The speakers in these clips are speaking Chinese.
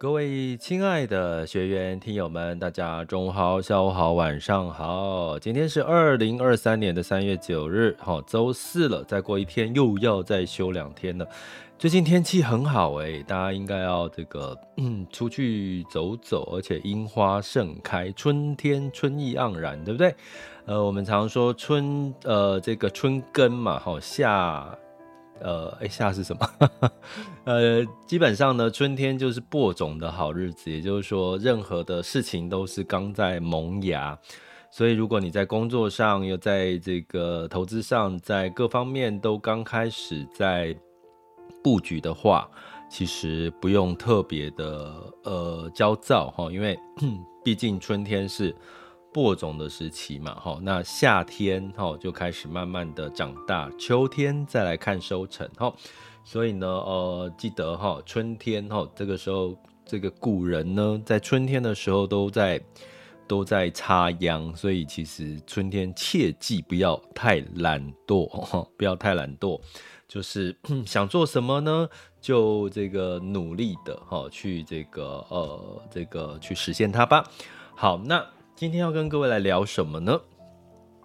各位亲爱的学员、听友们，大家中午好、下午好、晚上好。今天是二零二三年的三月九日，好，周四了。再过一天又要再休两天了。最近天气很好诶，大家应该要这个出去走走，而且樱花盛开，春天春意盎然，对不对？呃，我们常说春呃这个春耕嘛，好夏。呃，哎，夏是什么？呃，基本上呢，春天就是播种的好日子，也就是说，任何的事情都是刚在萌芽。所以，如果你在工作上，又在这个投资上，在各方面都刚开始在布局的话，其实不用特别的呃焦躁哈，因为 毕竟春天是。播种的时期嘛，哈，那夏天哈就开始慢慢的长大，秋天再来看收成，哈，所以呢，呃，记得哈，春天哈这个时候，这个古人呢在春天的时候都在都在插秧，所以其实春天切记不要太懒惰，哈，不要太懒惰，就是 想做什么呢，就这个努力的哈去这个呃这个去实现它吧。好，那。今天要跟各位来聊什么呢？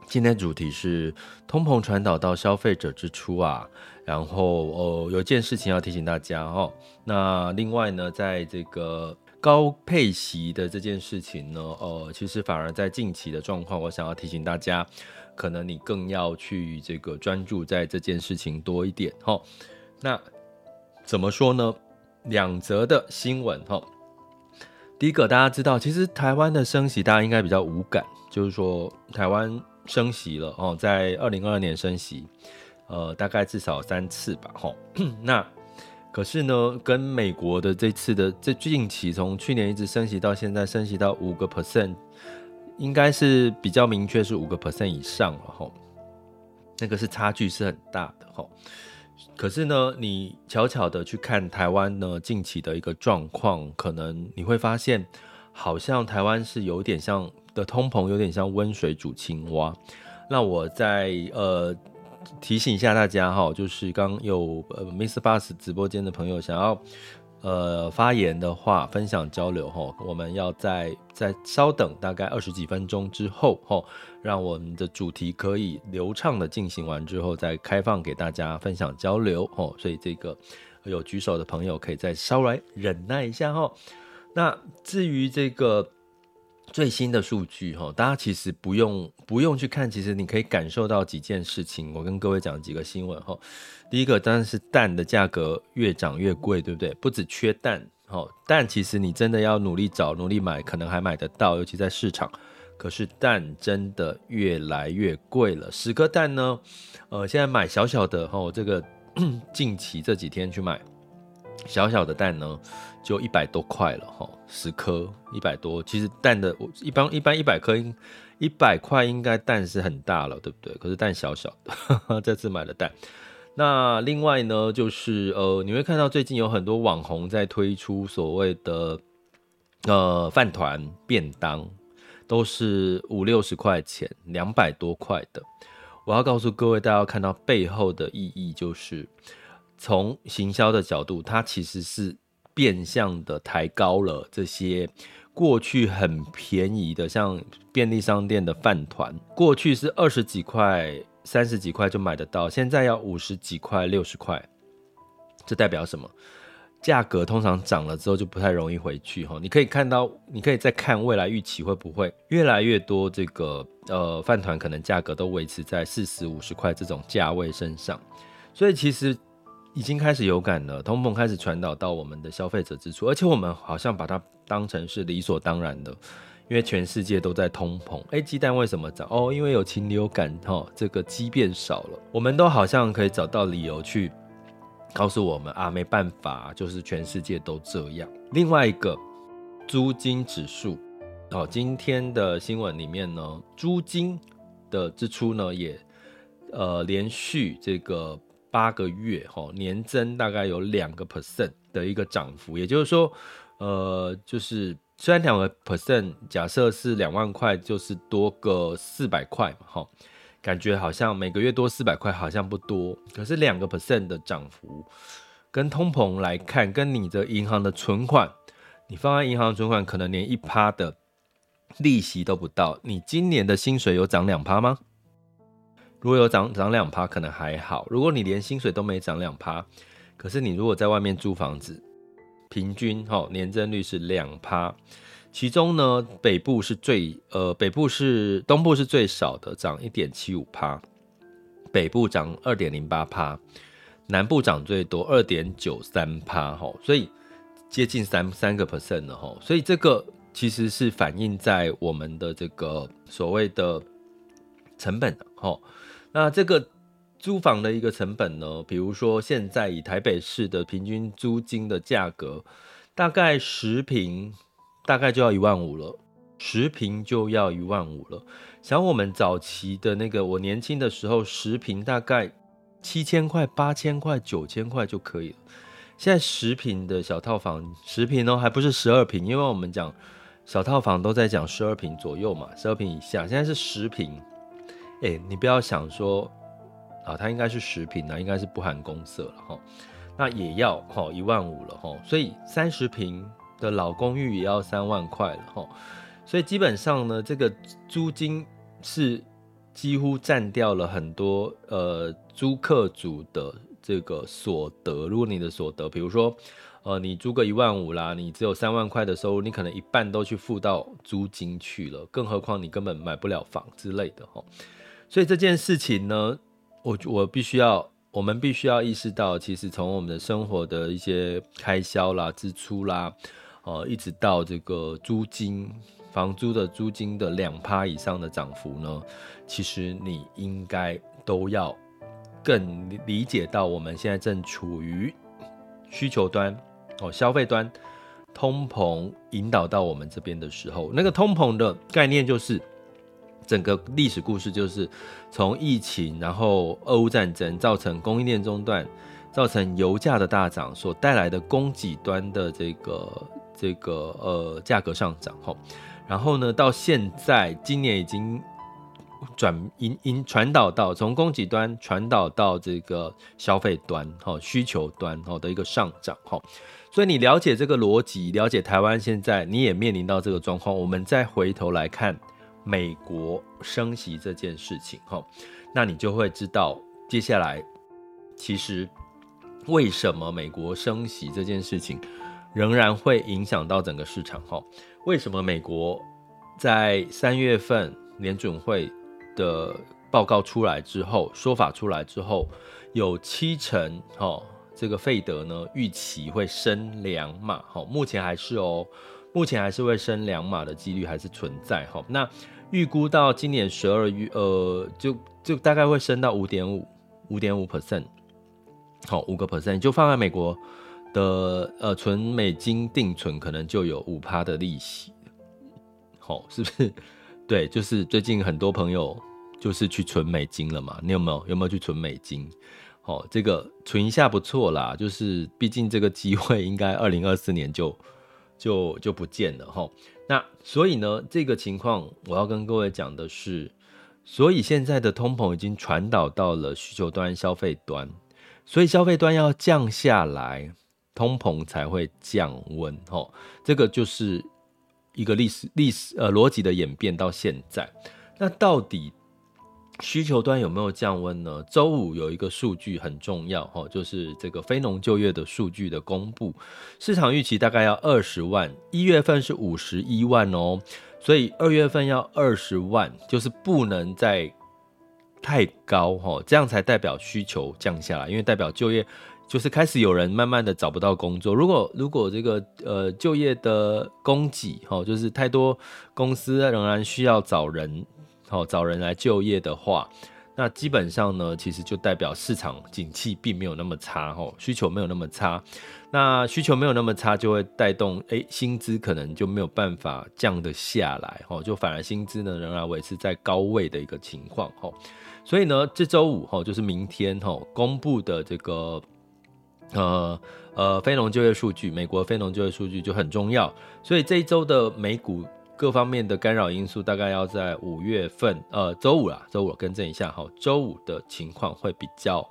今天主题是通膨传导到消费者支出啊，然后哦，有件事情要提醒大家哦。那另外呢，在这个高配息的这件事情呢，呃，其实反而在近期的状况，我想要提醒大家，可能你更要去这个专注在这件事情多一点哈。那怎么说呢？两则的新闻哈。第一个，大家知道，其实台湾的升息，大家应该比较无感，就是说台湾升息了哦，在二零二二年升息，呃，大概至少三次吧，吼。那可是呢，跟美国的这次的这近期，从去年一直升息到现在，升息到五个 percent，应该是比较明确是五个 percent 以上了，吼。那个是差距是很大的，吼。可是呢，你悄悄的去看台湾呢近期的一个状况，可能你会发现，好像台湾是有点像的通膨，有点像温水煮青蛙。那我在呃提醒一下大家哈，就是刚有呃 Miss Bus 直播间的朋友想要。呃，发言的话，分享交流吼，我们要在在稍等大概二十几分钟之后吼，让我们的主题可以流畅的进行完之后，再开放给大家分享交流吼。所以这个有举手的朋友可以再稍微忍耐一下哈。那至于这个。最新的数据哈，大家其实不用不用去看，其实你可以感受到几件事情。我跟各位讲几个新闻哈。第一个当然是蛋的价格越涨越贵，对不对？不止缺蛋，哈，蛋其实你真的要努力找、努力买，可能还买得到，尤其在市场。可是蛋真的越来越贵了，十颗蛋呢，呃，现在买小小的哈，这个 近期这几天去买小小的蛋呢。就一百多块了哈，十颗一百多。其实蛋的，我一般一般一百颗应，一百块应该蛋是很大了，对不对？可是蛋小小的，这次买的蛋。那另外呢，就是呃，你会看到最近有很多网红在推出所谓的呃饭团便当，都是五六十块钱，两百多块的。我要告诉各位，大家要看到背后的意义，就是从行销的角度，它其实是。变相的抬高了这些过去很便宜的，像便利商店的饭团，过去是二十几块、三十几块就买得到，现在要五十几块、六十块，这代表什么？价格通常涨了之后就不太容易回去哈。你可以看到，你可以再看未来预期会不会越来越多这个呃饭团可能价格都维持在四十五十块这种价位身上，所以其实。已经开始有感了，通膨开始传导到我们的消费者支出，而且我们好像把它当成是理所当然的，因为全世界都在通膨。哎，鸡蛋为什么涨？哦，因为有禽流感，哈，这个鸡变少了，我们都好像可以找到理由去告诉我们啊，没办法，就是全世界都这样。另外一个租金指数，哦，今天的新闻里面呢，租金的支出呢也呃连续这个八个月哈、年增大概有两个 percent 的一个涨幅，也就是说，呃，就是虽然两个 percent，假设是两万块，就是多个四百块嘛，哈、感觉好像每个月多四百块，好像不多。可是两个 percent 的涨幅，跟通膨来看，跟你的银行的存款，你放在银行存款可能连一趴的利息都不到。你今年的薪水有涨两趴吗？如果有涨涨两趴，可能还好。如果你连薪水都没涨两趴，可是你如果在外面租房子，平均哈年增率是两趴。其中呢，北部是最呃，北部是东部是最少的，涨一点七五趴，北部涨二点零八趴，南部涨最多二点九三趴，吼，所以接近三三个 percent 了，吼，所以这个其实是反映在我们的这个所谓的成本，吼，那这个租房的一个成本呢，比如说现在以台北市的平均租金的价格，大概十平。大概就要一万五了，十平就要一万五了。想我们早期的那个，我年轻的时候，十平大概七千块、八千块、九千块就可以了。现在十平的小套房，十平哦，还不是十二平，因为我们讲小套房都在讲十二平左右嘛，十二平以下。现在是十平，哎、你不要想说啊，它应该是十平的，应该是不含公设了哈。那也要哈一万五了哈，所以三十平。的老公寓也要三万块了哈，所以基本上呢，这个租金是几乎占掉了很多呃租客族的这个所得。如果你的所得，比如说呃你租个一万五啦，你只有三万块的收入，你可能一半都去付到租金去了，更何况你根本买不了房之类的哈。所以这件事情呢，我我必须要，我们必须要意识到，其实从我们的生活的一些开销啦、支出啦。呃，一直到这个租金、房租的租金的两趴以上的涨幅呢，其实你应该都要更理解到，我们现在正处于需求端哦，消费端通膨引导到我们这边的时候，那个通膨的概念就是整个历史故事，就是从疫情，然后俄乌战争造成供应链中断，造成油价的大涨所带来的供给端的这个。这个呃价格上涨吼，然后呢，到现在今年已经转因因传导到从供给端传导到这个消费端哈需求端哈的一个上涨哈，所以你了解这个逻辑，了解台湾现在你也面临到这个状况，我们再回头来看美国升息这件事情哈，那你就会知道接下来其实为什么美国升息这件事情。仍然会影响到整个市场哈。为什么美国在三月份联准会的报告出来之后，说法出来之后，有七成哈这个费德呢预期会升两码哈，目前还是哦，目前还是会升两码的几率还是存在哈。那预估到今年十二月呃，就就大概会升到五点五五点五 percent，好五个 percent 就放在美国。的呃，存美金定存可能就有五趴的利息，好、是不是？对，就是最近很多朋友就是去存美金了嘛。你有没有有没有去存美金？哦，这个存一下不错啦。就是毕竟这个机会应该二零二四年就就就不见了哈、那所以呢，这个情况我要跟各位讲的是，所以现在的通膨已经传导到了需求端、消费端，所以消费端要降下来。通膨才会降温，吼，这个就是一个历史历史呃逻辑的演变到现在。那到底需求端有没有降温呢？周五有一个数据很重要，吼，就是这个非农就业的数据的公布，市场预期大概要二十万，一月份是五十一万哦，所以二月份要二十万，就是不能再太高，吼，这样才代表需求降下来，因为代表就业。就是开始有人慢慢的找不到工作。如果如果这个呃就业的供给哈，就是太多公司仍然需要找人，好找人来就业的话，那基本上呢，其实就代表市场景气并没有那么差哈，需求没有那么差。那需求没有那么差，就会带动诶薪资可能就没有办法降得下来哈，就反而薪资呢仍然维持在高位的一个情况哈。所以呢，这周五哈就是明天哈公布的这个呃呃非农就业数据，美国非农就业数据就很重要。所以这一周的美股。各方面的干扰因素大概要在五月份，呃，周五啦，周五更正一下哈，周五的情况会比较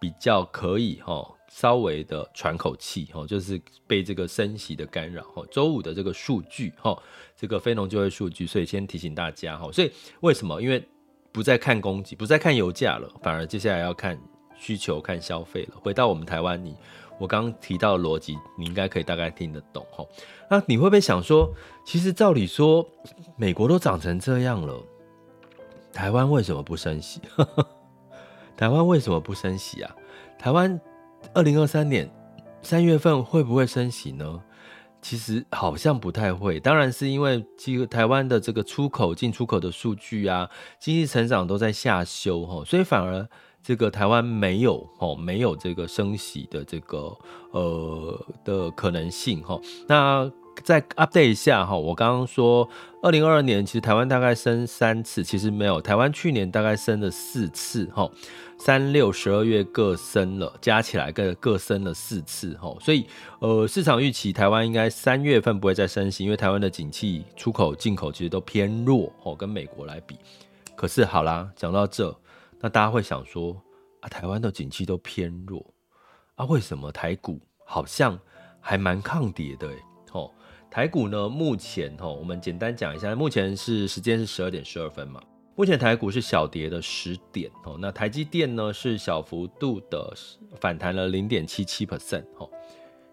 比较可以哈，稍微的喘口气哈，就是被这个升息的干扰哈。周五的这个数据哈，这个非农就业数据，所以先提醒大家哈，所以为什么？因为不再看供给，不再看油价了，反而接下来要看需求、看消费了。回到我们台湾，你。我刚刚提到的逻辑，你应该可以大概听得懂哈。那你会不会想说，其实照理说，美国都涨成这样了，台湾为什么不升息？台湾为什么不升息啊？台湾二零二三年三月份会不会升息呢？其实好像不太会，当然是因为这个台湾的这个出口、进出口的数据啊，经济成长都在下修哈，所以反而。这个台湾没有哦，没有这个升息的这个呃的可能性哈。那再 update 一下哈，我刚刚说二零二二年其实台湾大概升三次，其实没有，台湾去年大概升了四次哈，三六十二月各升了，加起来各各升了四次哈。所以呃市场预期台湾应该三月份不会再升息，因为台湾的景气出口进口其实都偏弱哦，跟美国来比。可是好啦，讲到这。那大家会想说啊，台湾的景气都偏弱啊，为什么台股好像还蛮抗跌的？哦，台股呢，目前哦，我们简单讲一下，目前是时间是十二点十二分嘛，目前台股是小跌的十点哦，那台积电呢是小幅度的反弹了零点七七 percent 哦，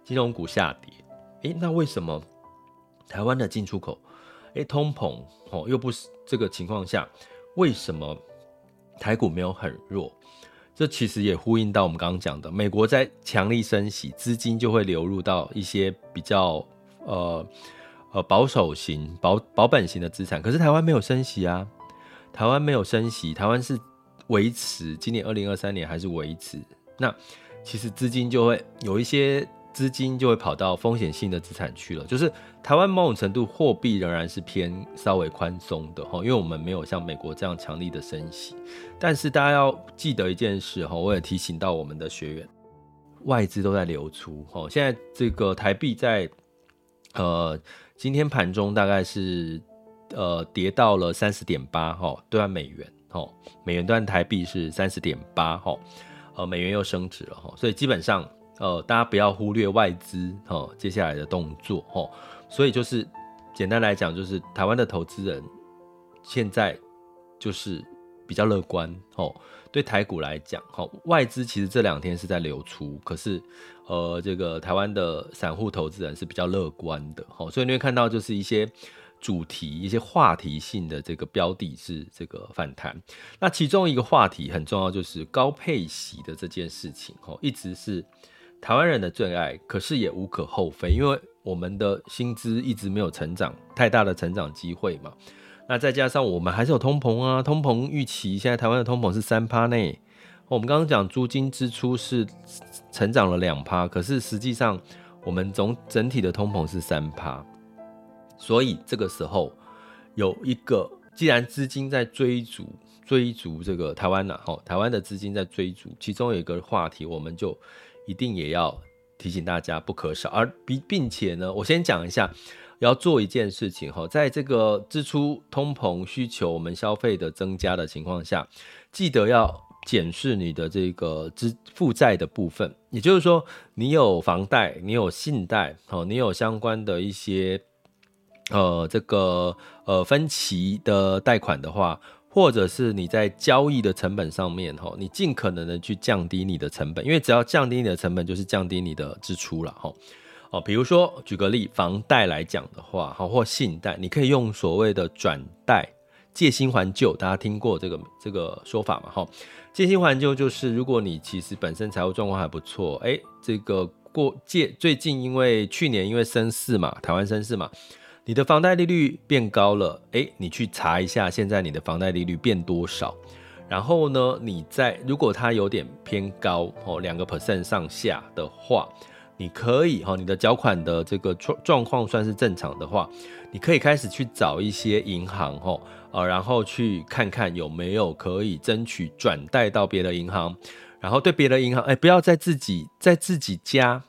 金融股下跌，诶，那为什么台湾的进出口，诶，通膨哦，又不是这个情况下，为什么？台股没有很弱，这其实也呼应到我们刚刚讲的，美国在强力升息，资金就会流入到一些比较呃呃保守型、保保本型的资产。可是台湾没有升息啊，台湾没有升息，台湾是维持，今年二零二三年还是维持。那其实资金就会有一些。资金就会跑到风险性的资产去了，就是台湾某种程度货币仍然是偏稍微宽松的哈，因为我们没有像美国这样强力的升息。但是大家要记得一件事哈，我也提醒到我们的学员，外资都在流出哈。现在这个台币在呃今天盘中大概是呃跌到了三十点八哈，兑换美元哈，美元兑台币是三十点八哈，呃美元又升值了哈，所以基本上。呃，大家不要忽略外资哦，接下来的动作哦，所以就是简单来讲，就是台湾的投资人现在就是比较乐观哦。对台股来讲，哦，外资其实这两天是在流出，可是呃，这个台湾的散户投资人是比较乐观的哦，所以你会看到就是一些主题、一些话题性的这个标的是这个反弹。那其中一个话题很重要，就是高配息的这件事情哦，一直是。台湾人的最爱，可是也无可厚非，因为我们的薪资一直没有成长太大的成长机会嘛。那再加上我们还是有通膨啊，通膨预期现在台湾的通膨是三趴内。我们刚刚讲租金支出是成长了两趴，可是实际上我们总整体的通膨是三趴。所以这个时候有一个，既然资金在追逐追逐这个台湾呢，吼，台湾的资金在追逐，其中有一个话题，我们就。一定也要提醒大家不可少，而并并且呢，我先讲一下，要做一件事情哈，在这个支出、通膨、需求、我们消费的增加的情况下，记得要检视你的这个支负债的部分，也就是说，你有房贷，你有信贷，哦，你有相关的一些呃这个呃分期的贷款的话。或者是你在交易的成本上面，哈，你尽可能的去降低你的成本，因为只要降低你的成本，就是降低你的支出了，哈，哦，比如说举个例，房贷来讲的话，哈，或信贷，你可以用所谓的转贷，借新还旧，大家听过这个这个说法嘛，哈，借新还旧就是如果你其实本身财务状况还不错，哎，这个过借最近因为去年因为升四嘛，台湾升四嘛。你的房贷利率变高了，诶，你去查一下现在你的房贷利率变多少，然后呢，你在如果它有点偏高哦，两个 percent 上下的话，你可以哈，你的缴款的这个状状况算是正常的话，你可以开始去找一些银行哈，呃，然后去看看有没有可以争取转贷到别的银行，然后对别的银行，哎，不要在自己在自己家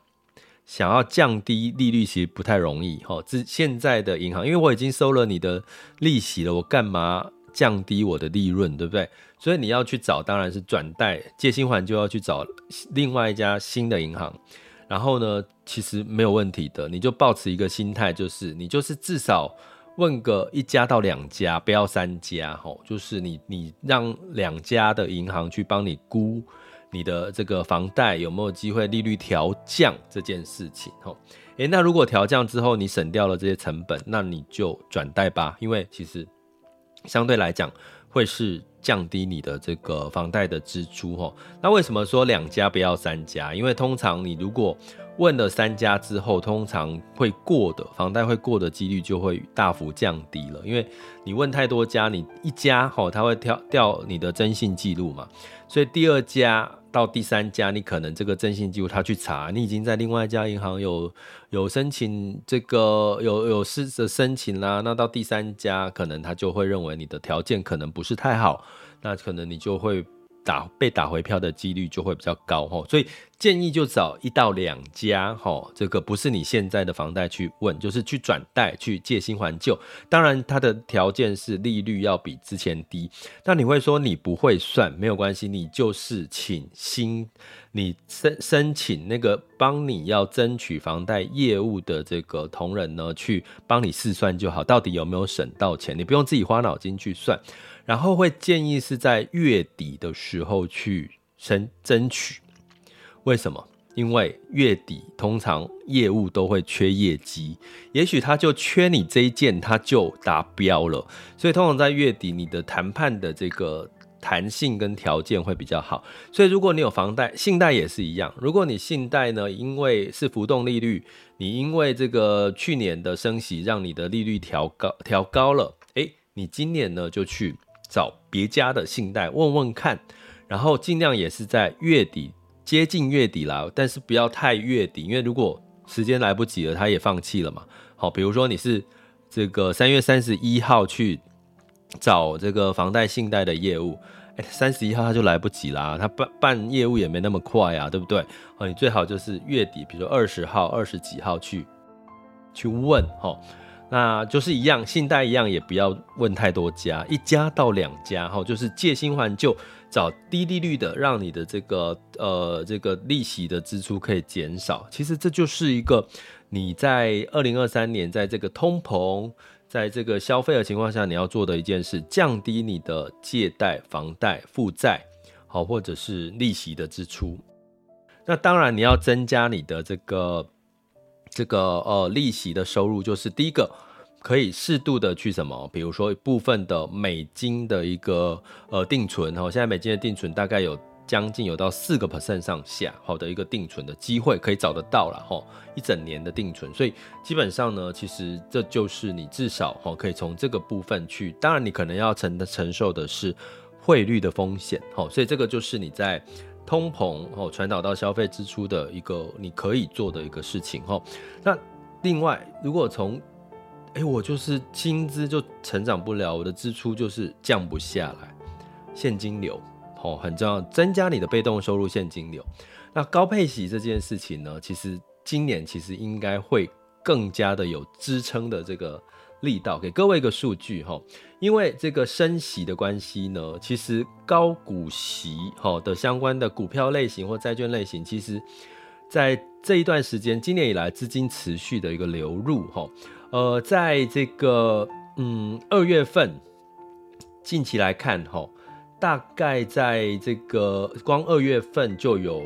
想要降低利率，其实不太容易哈。这现在的银行，因为我已经收了你的利息了，我干嘛降低我的利润，对不对？所以你要去找，当然是转贷借新还就要去找另外一家新的银行。然后呢，其实没有问题的，你就保持一个心态，就是你就是至少问个一家到两家，不要三家，哈，就是你你让两家的银行去帮你估你的这个房贷有没有机会利率调降这件事情，吼。诶，那如果调降之后你省掉了这些成本，那你就转贷吧，因为其实相对来讲会是降低你的这个房贷的支出，吼。那为什么说两家不要三家？因为通常你如果问了三家之后，通常会过的房贷会过的几率就会大幅降低了，因为你问太多家，你一家吼，他会调掉你的征信记录嘛，所以第二家到第三家，你可能这个征信记录他去查，你已经在另外一家银行有有申请这个有有试着申请啦，那到第三家可能他就会认为你的条件可能不是太好，那可能你就会。打被打回票的几率就会比较高吼，所以建议就找一到两家吼，这个不是你现在的房贷去问，就是去转贷去借新还旧。当然，它的条件是利率要比之前低。那你会说你不会算，没有关系，你就是请新你申申请那个帮你要争取房贷业务的这个同仁呢，去帮你试算就好，到底有没有省到钱，你不用自己花脑筋去算。然后会建议是在月底的时候去争争取，为什么？因为月底通常业务都会缺业绩，也许他就缺你这一件，他就达标了。所以通常在月底，你的谈判的这个弹性跟条件会比较好。所以如果你有房贷、信贷也是一样。如果你信贷呢，因为是浮动利率，你因为这个去年的升息让你的利率调高调高了，诶，你今年呢就去。找别家的信贷问问看，然后尽量也是在月底接近月底啦，但是不要太月底，因为如果时间来不及了，他也放弃了嘛。好，比如说你是这个三月三十一号去找这个房贷信贷的业务，哎，三十一号他就来不及啦，他办办业务也没那么快啊，对不对？好，你最好就是月底，比如说二十号、二十几号去去问，哈。那就是一样，信贷一样，也不要问太多家，一家到两家哈，就是借新还旧，找低利率的，让你的这个呃这个利息的支出可以减少。其实这就是一个你在二零二三年在这个通膨，在这个消费的情况下，你要做的一件事，降低你的借贷、房贷、负债，好，或者是利息的支出。那当然你要增加你的这个。这个呃利息的收入，就是第一个可以适度的去什么，比如说部分的美金的一个呃定存哈，现在美金的定存大概有将近有到四个 percent 上下，好的一个定存的机会可以找得到了哈，一整年的定存，所以基本上呢，其实这就是你至少哈可以从这个部分去，当然你可能要承承受的是汇率的风险，好，所以这个就是你在。通膨哦，传导到消费支出的一个你可以做的一个事情哈。那另外，如果从哎，我就是薪资就成长不了，我的支出就是降不下来，现金流哦很重要，增加你的被动收入现金流。那高配息这件事情呢，其实今年其实应该会更加的有支撑的这个。力道给各位一个数据哈，因为这个升息的关系呢，其实高股息哈的相关的股票类型或债券类型，其实在这一段时间，今年以来资金持续的一个流入哈，呃，在这个嗯二月份近期来看哈，大概在这个光二月份就有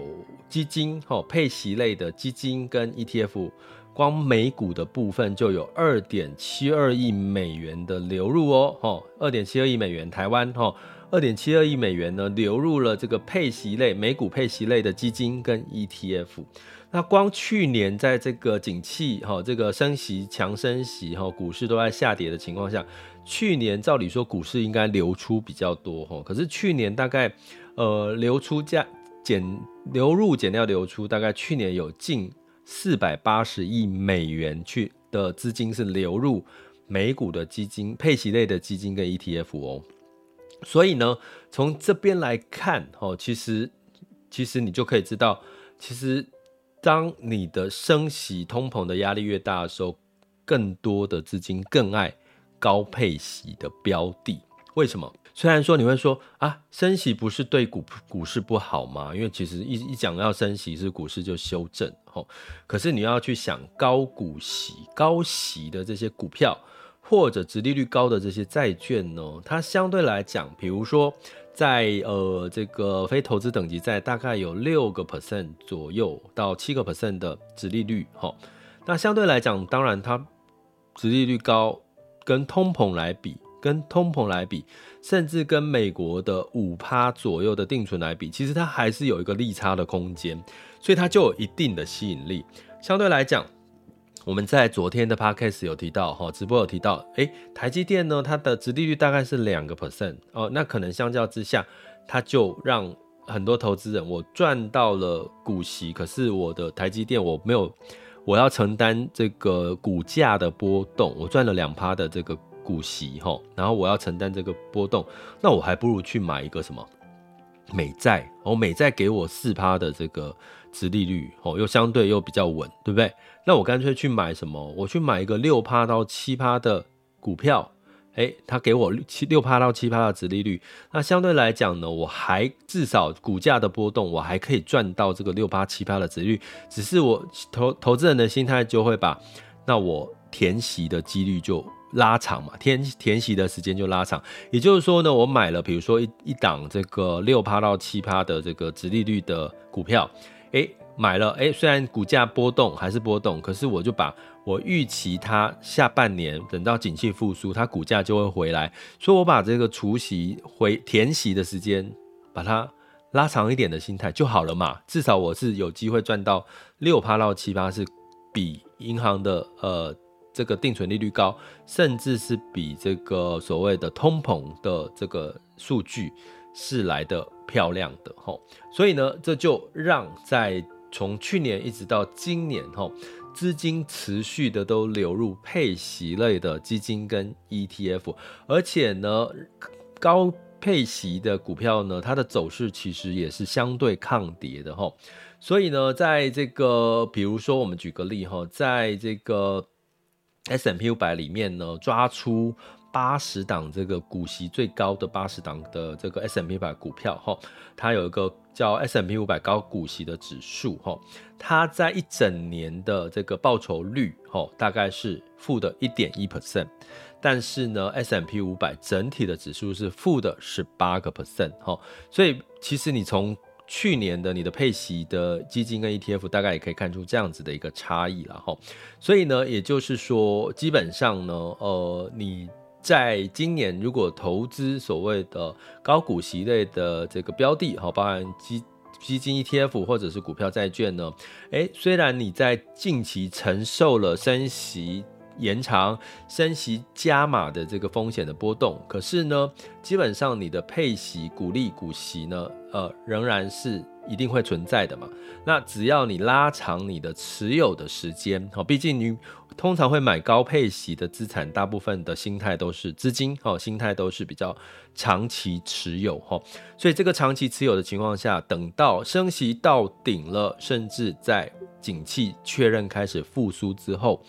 基金哈配息类的基金跟 ETF。光美股的部分就有二点七二亿美元的流入哦，哈，二点七二亿美元，台湾哈，二点七二亿美元呢流入了这个配息类美股配息类的基金跟 ETF。那光去年在这个景气哈，这个升息强升息哈，股市都在下跌的情况下，去年照理说股市应该流出比较多哈，可是去年大概呃流出加减流入减掉流出，大概去年有近四百八十亿美元去的资金是流入美股的基金配息类的基金跟 ETF 哦，所以呢，从这边来看哦，其实其实你就可以知道，其实。当你的升息、通膨的压力越大的时候，更多的资金更爱高配息的标的。为什么？虽然说你会说啊，升息不是对股股市不好吗？因为其实一一讲要升息，是股市就修正。吼，可是你要去想高股息、高息的这些股票，或者殖利率高的这些债券呢，它相对来讲，比如说。在呃这个非投资等级债大概有六个 percent 左右到七个 percent 的殖利率，哈，那相对来讲，当然它殖利率高，跟通膨来比，跟通膨来比，甚至跟美国的五趴左右的定存来比，其实它还是有一个利差的空间，所以它就有一定的吸引力。相对来讲。我们在昨天的 podcast 有提到，哈，直播有提到，诶，台积电呢，它的殖利率大概是两个 percent 哦，那可能相较之下，它就让很多投资人我赚到了股息，可是我的台积电我没有，我要承担这个股价的波动，我赚了两趴的这个股息，哈，然后我要承担这个波动，那我还不如去买一个什么美债，哦，美债给我四趴的这个殖利率，哦，又相对又比较稳，对不对？那我干脆去买什么？我去买一个六趴到七趴的股票，诶，他给我七六趴到七趴的殖利率。那相对来讲呢，我还至少股价的波动，我还可以赚到这个六趴七趴的殖率。只是我投投资人的心态就会把，那我填息的几率就拉长嘛，填填息的时间就拉长。也就是说呢，我买了比如说一一档这个六趴到七趴的这个殖利率的股票，诶。买了，诶，虽然股价波动还是波动，可是我就把我预期它下半年等到景气复苏，它股价就会回来，所以我把这个除息回填息的时间把它拉长一点的心态就好了嘛，至少我是有机会赚到六趴到七趴，是比银行的呃这个定存利率高，甚至是比这个所谓的通膨的这个数据是来得漂亮的吼，所以呢，这就让在从去年一直到今年，哈，资金持续的都流入配息类的基金跟 ETF，而且呢，高配息的股票呢，它的走势其实也是相对抗跌的，哈。所以呢，在这个，比如说我们举个例，哈，在这个 S M P 五百里面呢，抓出八十档这个股息最高的八十档的这个 S M P 五百股票，哈，它有一个。叫 S M P 五百高股息的指数，哈，它在一整年的这个报酬率，哈，大概是负的一点一 percent，但是呢，S M P 五百整体的指数是负的十八个 percent，哈，所以其实你从去年的你的配息的基金跟 ETF，大概也可以看出这样子的一个差异了，哈，所以呢，也就是说，基本上呢，呃，你。在今年，如果投资所谓的高股息类的这个标的，哈，包含基基金 ETF 或者是股票债券呢，诶，虽然你在近期承受了升息延长、升息加码的这个风险的波动，可是呢，基本上你的配息、股利、股息呢，呃，仍然是一定会存在的嘛。那只要你拉长你的持有的时间，哈，毕竟你。通常会买高配息的资产，大部分的心态都是资金哦，心态都是比较长期持有哈，所以这个长期持有的情况下，等到升息到顶了，甚至在景气确认开始复苏之后，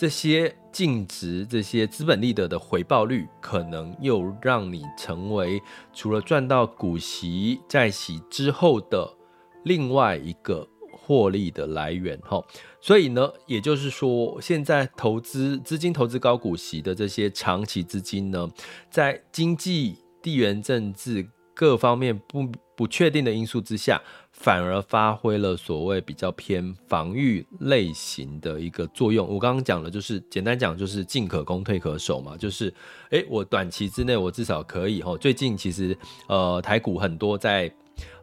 这些净值、这些资本利得的回报率，可能又让你成为除了赚到股息、债息之后的另外一个获利的来源哈。所以呢，也就是说，现在投资资金投资高股息的这些长期资金呢，在经济、地缘政治各方面不不确定的因素之下，反而发挥了所谓比较偏防御类型的一个作用。我刚刚讲的就是简单讲就是进可攻退可守嘛，就是诶，我短期之内我至少可以哈。最近其实呃台股很多在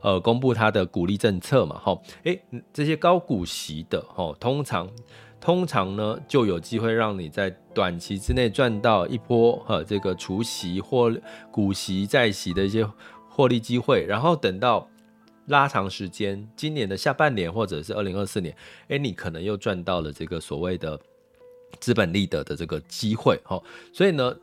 呃公布它的股利政策嘛，哈，诶，这些高股息的哈，通常通常呢就有机会让你在短期之内赚到一波哈这个除息或股息再息的一些获利机会，然后等到。拉长时间，今年的下半年或者是二零二四年，哎，你可能又赚到了这个所谓的资本利得的这个机会，哈。所以呢，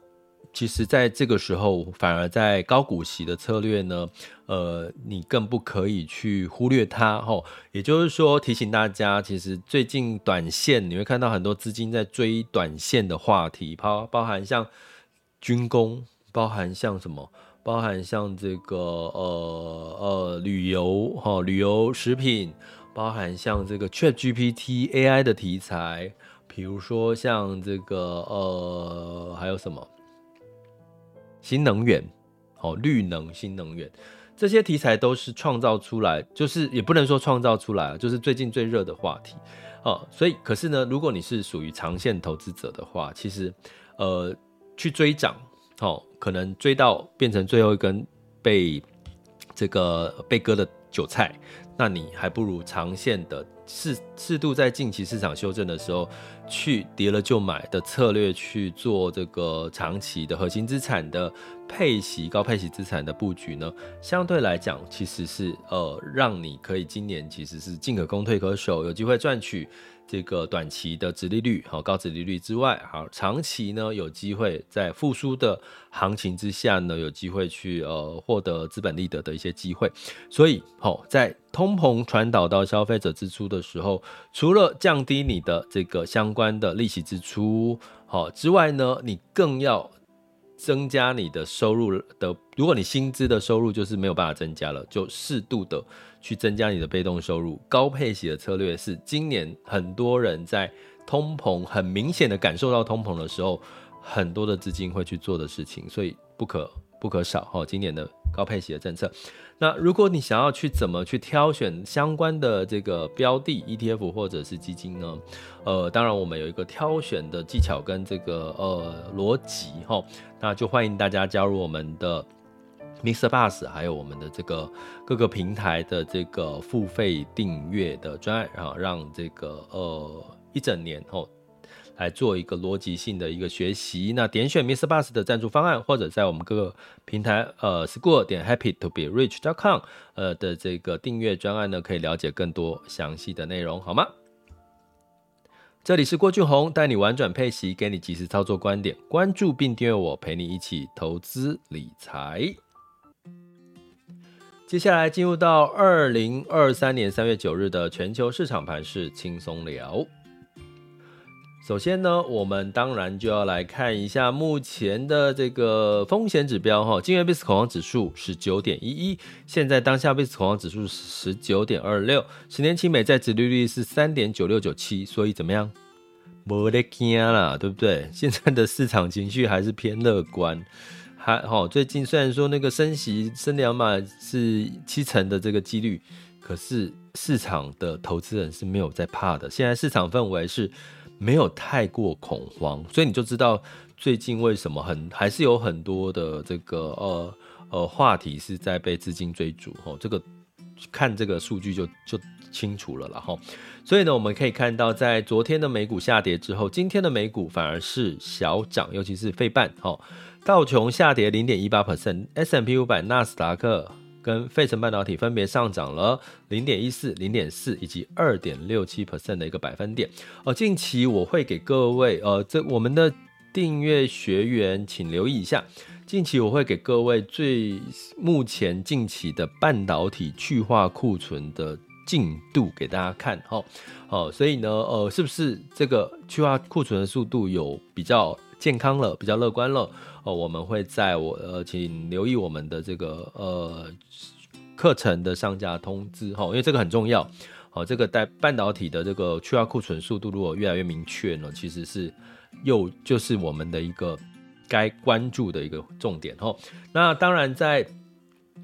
其实在这个时候，反而在高股息的策略呢，呃，你更不可以去忽略它，哈。也就是说，提醒大家，其实最近短线你会看到很多资金在追短线的话题，包包含像军工，包含像什么？包含像这个呃呃旅游哈、旅游食品，包含像这个 ChatGPT AI 的题材，比如说像这个呃还有什么新能源哦绿能新能源这些题材都是创造出来，就是也不能说创造出来，就是最近最热的话题哦。所以可是呢，如果你是属于长线投资者的话，其实呃去追涨。好、哦，可能追到变成最后一根被这个被割的韭菜，那你还不如长线的适适度在近期市场修正的时候，去跌了就买的策略去做这个长期的核心资产的配息、高配息资产的布局呢，相对来讲其实是呃让你可以今年其实是进可攻退可守，有机会赚取。这个短期的殖利率好，高殖利率之外，好长期呢有机会在复苏的行情之下呢，有机会去呃获得资本利得的一些机会。所以好，在通膨传导到消费者支出的时候，除了降低你的这个相关的利息支出好之外呢，你更要。增加你的收入的，如果你薪资的收入就是没有办法增加了，就适度的去增加你的被动收入。高配息的策略是今年很多人在通膨很明显的感受到通膨的时候，很多的资金会去做的事情，所以不可不可少哈。今年的高配息的政策。那如果你想要去怎么去挑选相关的这个标的 ETF 或者是基金呢？呃，当然我们有一个挑选的技巧跟这个呃逻辑哈，那就欢迎大家加入我们的 Mr. Bus，还有我们的这个各个平台的这个付费订阅的专案，然后让这个呃一整年后。来做一个逻辑性的一个学习，那点选 Mr. Bus 的赞助方案，或者在我们各个平台，呃，School 点 Happy to be Rich.com，呃的这个订阅专案呢，可以了解更多详细的内容，好吗？这里是郭俊宏，带你玩转配息，给你及时操作观点，关注并订阅我，陪你一起投资理财。接下来进入到二零二三年三月九日的全球市场盘势轻松聊。首先呢，我们当然就要来看一下目前的这个风险指标哈。今日贝斯恐慌指数十九点一一，现在当下贝斯恐慌指数十九点二六，十年期美债殖利率是三点九六九七，所以怎么样？没得惊啦，对不对？现在的市场情绪还是偏乐观，还好。最近虽然说那个升息升两码是七成的这个几率，可是市场的投资人是没有在怕的。现在市场氛围是。没有太过恐慌，所以你就知道最近为什么很还是有很多的这个呃呃话题是在被资金追逐哦，这个看这个数据就就清楚了了哈。所以呢，我们可以看到，在昨天的美股下跌之后，今天的美股反而是小涨，尤其是费半哈，道琼下跌零点一八 percent，S&P 五百、纳斯达克。跟费城半导体分别上涨了零点一四、零点四以及二点六七 percent 的一个百分点。哦，近期我会给各位，呃，这我们的订阅学员请留意一下，近期我会给各位最目前近期的半导体去化库存的进度给大家看。哈，好，所以呢，呃，是不是这个去化库存的速度有比较健康了，比较乐观了？哦，我们会在我呃，请留意我们的这个呃课程的上架通知哈，因为这个很重要。好，这个带半导体的这个去化库存速度如果越来越明确呢，其实是又就是我们的一个该关注的一个重点哈。那当然在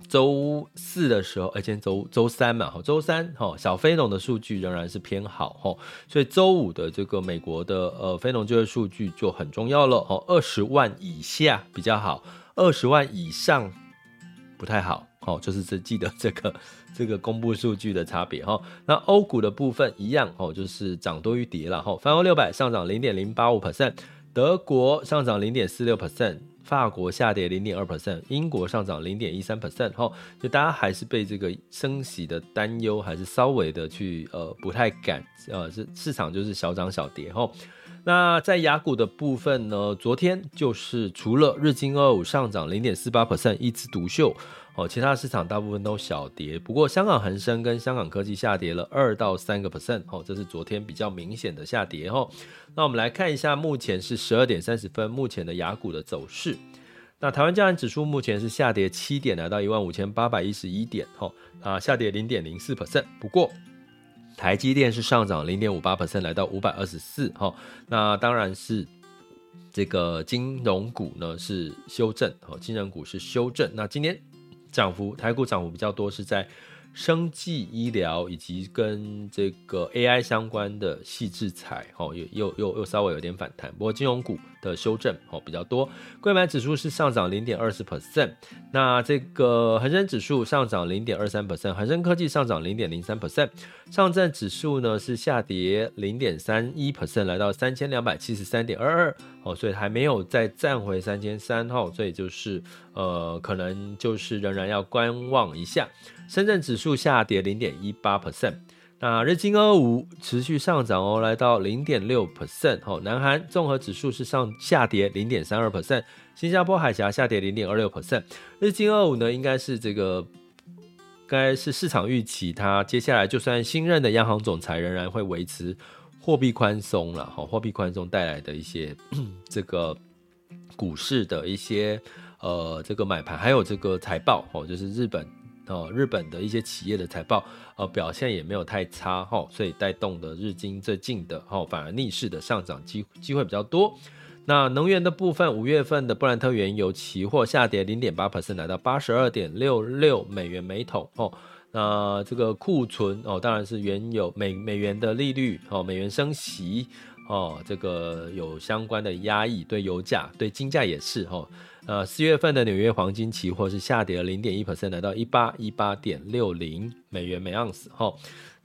周四的时候，而且周周三嘛，哈，周三哈，小非农的数据仍然是偏好哈，所以周五的这个美国的呃非农就业数据就很重要了哦，二十万以下比较好，二十万以上不太好，哦，就是只记得这个 这个公布数据的差别哈。那欧股的部分一样哦，就是涨多于跌了哈，泛欧六百上涨零点零八五 percent，德国上涨零点四六 percent。法国下跌零点二 percent，英国上涨零点一三 percent，哈，就大家还是被这个升息的担忧，还是稍微的去呃不太敢，呃市市场就是小涨小跌，哈。那在雅股的部分呢，昨天就是除了日经二五上涨零点四八 percent，一枝独秀。哦，其他市场大部分都小跌，不过香港恒生跟香港科技下跌了二到三个 percent，哦，这是昨天比较明显的下跌，哦。那我们来看一下，目前是十二点三十分，目前的雅股的走势。那台湾加权指数目前是下跌七点，来到一万五千八百一十一点，哦，啊，下跌零点零四 percent。不过台积电是上涨零点五八 percent，来到五百二十四，哈。那当然是这个金融股呢是修正，哦，金融股是修正。那今天。涨幅，台股涨幅比较多，是在生技医疗以及跟这个 AI 相关的细致财，哦，又又又又稍微有点反弹。不过金融股的修正哦比较多，柜买指数是上涨零点二四 percent，那这个恒生指数上涨零点二三 percent，恒生科技上涨零点零三 percent，上证指数呢是下跌零点三一 percent，来到三千两百七十三点二二。哦，所以还没有再站回三千三号，所以就是呃，可能就是仍然要观望一下。深圳指数下跌零点一八 percent，那日经二五持续上涨哦，来到零点六 percent。哦，南韩综合指数是上下跌零点三二 percent，新加坡海峡下跌零点二六 percent。日经二五呢，应该是这个，该是市场预期，它接下来就算新任的央行总裁仍然会维持。货币宽松了哈，货币宽松带来的一些 这个股市的一些呃这个买盘，还有这个财报哦，就是日本哦日本的一些企业的财报呃表现也没有太差哈，所以带动的日经最近的哈反而逆势的上涨机机会比较多。那能源的部分，五月份的布兰特原油期货下跌零点八 percent，来到八十二点六六美元每桶哦。那这个库存哦，当然是原有美美元的利率哦，美元升息哦，这个有相关的压抑，对油价、对金价也是哦。呃，四月份的纽约黄金期货是下跌了零点一 percent，来到一八一八点六零美元每盎司哈。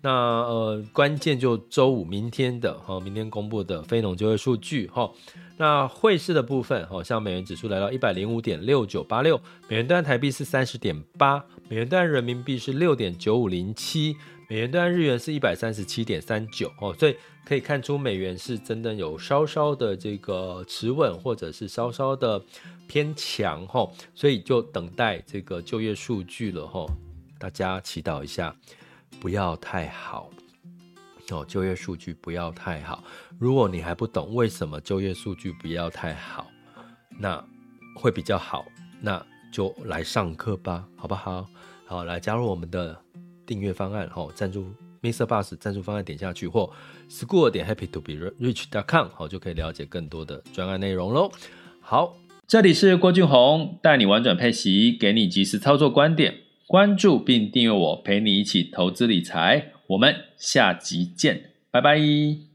那呃，关键就周五明天的哈，明天公布的非农就业数据哈。那汇市的部分，好像美元指数来到一百零五点六九八六，美元兑台币是三十点八，美元兑人民币是六点九五零七，美元兑日元是一百三十七点三九哦。所以可以看出，美元是真的有稍稍的这个持稳，或者是稍稍的偏强哈。所以就等待这个就业数据了哈，大家祈祷一下。不要太好哦，就业数据不要太好。如果你还不懂为什么就业数据不要太好，那会比较好，那就来上课吧，好不好？好，来加入我们的订阅方案好，赞助 Mr. Bus 赞助方案点下去或 School 点 Happy to be Rich. dot com 好，就可以了解更多的专案内容喽。好，这里是郭俊宏，带你玩转配息，给你及时操作观点。关注并订阅我，陪你一起投资理财。我们下集见，拜拜。